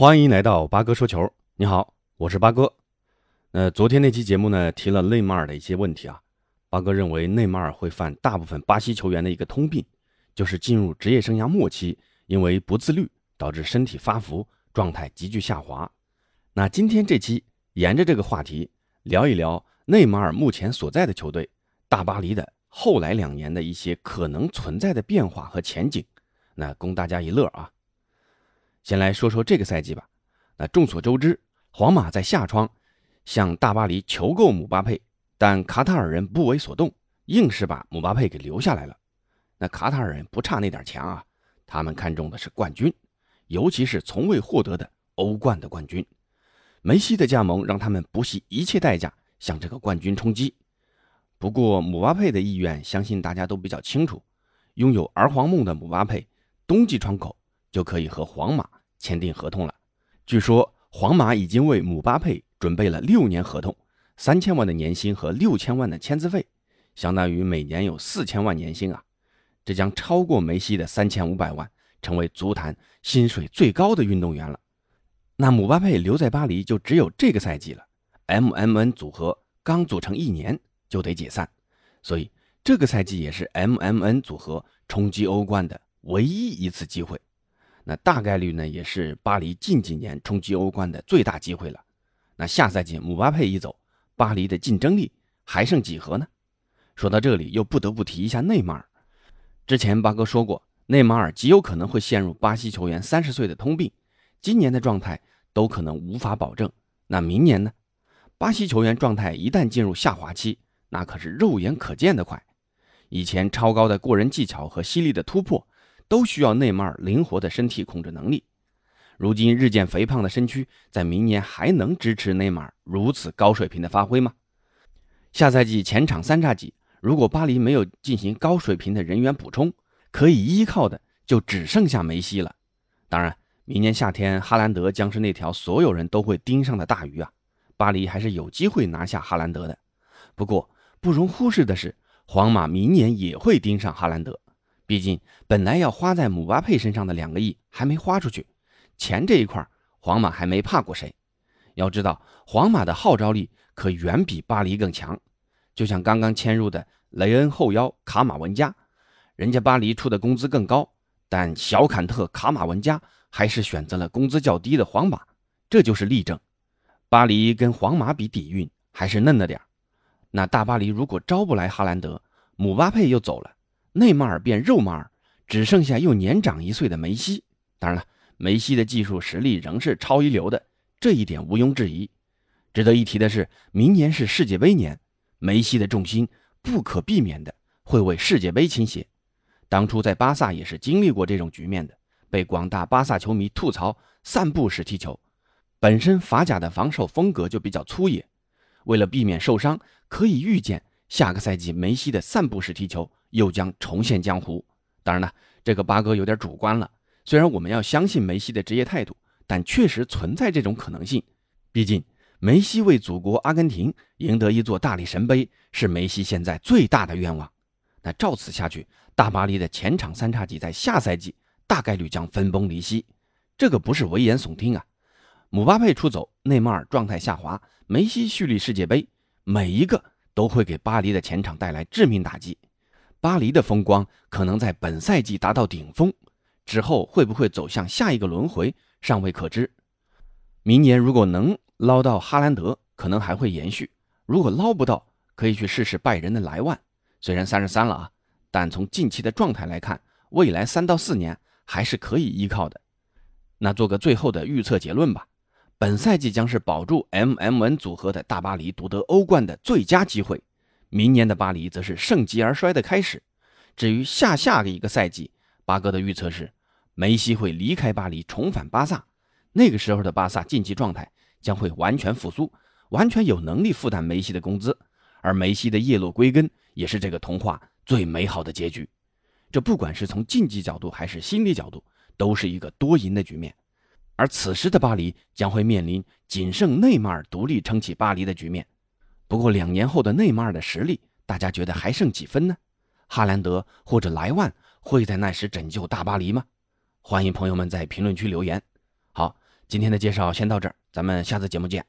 欢迎来到八哥说球。你好，我是八哥。呃，昨天那期节目呢，提了内马尔的一些问题啊。八哥认为内马尔会犯大部分巴西球员的一个通病，就是进入职业生涯末期，因为不自律导致身体发福，状态急剧下滑。那今天这期沿着这个话题聊一聊内马尔目前所在的球队大巴黎的后来两年的一些可能存在的变化和前景，那供大家一乐啊。先来说说这个赛季吧。那众所周知，皇马在夏窗向大巴黎求购姆巴佩，但卡塔尔人不为所动，硬是把姆巴佩给留下来了。那卡塔尔人不差那点钱啊，他们看中的是冠军，尤其是从未获得的欧冠的冠军。梅西的加盟让他们不惜一切代价向这个冠军冲击。不过姆巴佩的意愿，相信大家都比较清楚。拥有儿皇梦的姆巴佩，冬季窗口。就可以和皇马签订合同了。据说皇马已经为姆巴佩准备了六年合同，三千万的年薪和六千万的签字费，相当于每年有四千万年薪啊！这将超过梅西的三千五百万，成为足坛薪水最高的运动员了。那姆巴佩留在巴黎就只有这个赛季了。MMN 组合刚组成一年就得解散，所以这个赛季也是 MMN 组合冲击欧冠的唯一一次机会。那大概率呢，也是巴黎近几年冲击欧冠的最大机会了。那下赛季姆巴佩一走，巴黎的竞争力还剩几何呢？说到这里，又不得不提一下内马尔。之前八哥说过，内马尔极有可能会陷入巴西球员三十岁的通病，今年的状态都可能无法保证。那明年呢？巴西球员状态一旦进入下滑期，那可是肉眼可见的快。以前超高的过人技巧和犀利的突破。都需要内马尔灵活的身体控制能力。如今日渐肥胖的身躯，在明年还能支持内马尔如此高水平的发挥吗？下赛季前场三叉戟，如果巴黎没有进行高水平的人员补充，可以依靠的就只剩下梅西了。当然，明年夏天哈兰德将是那条所有人都会盯上的大鱼啊！巴黎还是有机会拿下哈兰德的。不过，不容忽视的是，皇马明年也会盯上哈兰德。毕竟，本来要花在姆巴佩身上的两个亿还没花出去，钱这一块，皇马还没怕过谁。要知道，皇马的号召力可远比巴黎更强。就像刚刚签入的雷恩后腰卡马文加，人家巴黎出的工资更高，但小坎特卡马文加还是选择了工资较低的皇马，这就是例证。巴黎跟皇马比底蕴还是嫩了点那大巴黎如果招不来哈兰德，姆巴佩又走了。内马尔变肉马尔，只剩下又年长一岁的梅西。当然了，梅西的技术实力仍是超一流的，这一点毋庸置疑。值得一提的是，明年是世界杯年，梅西的重心不可避免的会为世界杯倾斜。当初在巴萨也是经历过这种局面的，被广大巴萨球迷吐槽散步式踢球，本身法甲的防守风格就比较粗野。为了避免受伤，可以预见下个赛季梅西的散步式踢球。又将重现江湖。当然了，这个八哥有点主观了。虽然我们要相信梅西的职业态度，但确实存在这种可能性。毕竟，梅西为祖国阿根廷赢得一座大力神杯，是梅西现在最大的愿望。那照此下去，大巴黎的前场三叉戟在下赛季大概率将分崩离析。这个不是危言耸听啊！姆巴佩出走，内马尔状态下滑，梅西蓄力世界杯，每一个都会给巴黎的前场带来致命打击。巴黎的风光可能在本赛季达到顶峰，之后会不会走向下一个轮回尚未可知。明年如果能捞到哈兰德，可能还会延续；如果捞不到，可以去试试拜仁的莱万。虽然三十三了啊，但从近期的状态来看，未来三到四年还是可以依靠的。那做个最后的预测结论吧：本赛季将是保住 MMN 组合的大巴黎夺得欧冠的最佳机会。明年的巴黎则是盛极而衰的开始。至于下下个一个赛季，八哥的预测是，梅西会离开巴黎，重返巴萨。那个时候的巴萨竞技状态将会完全复苏，完全有能力负担梅西的工资，而梅西的叶落归根也是这个童话最美好的结局。这不管是从竞技角度还是心理角度，都是一个多赢的局面。而此时的巴黎将会面临仅剩内马尔独立撑起巴黎的局面。不过两年后的内马尔的实力，大家觉得还剩几分呢？哈兰德或者莱万会在那时拯救大巴黎吗？欢迎朋友们在评论区留言。好，今天的介绍先到这儿，咱们下次节目见。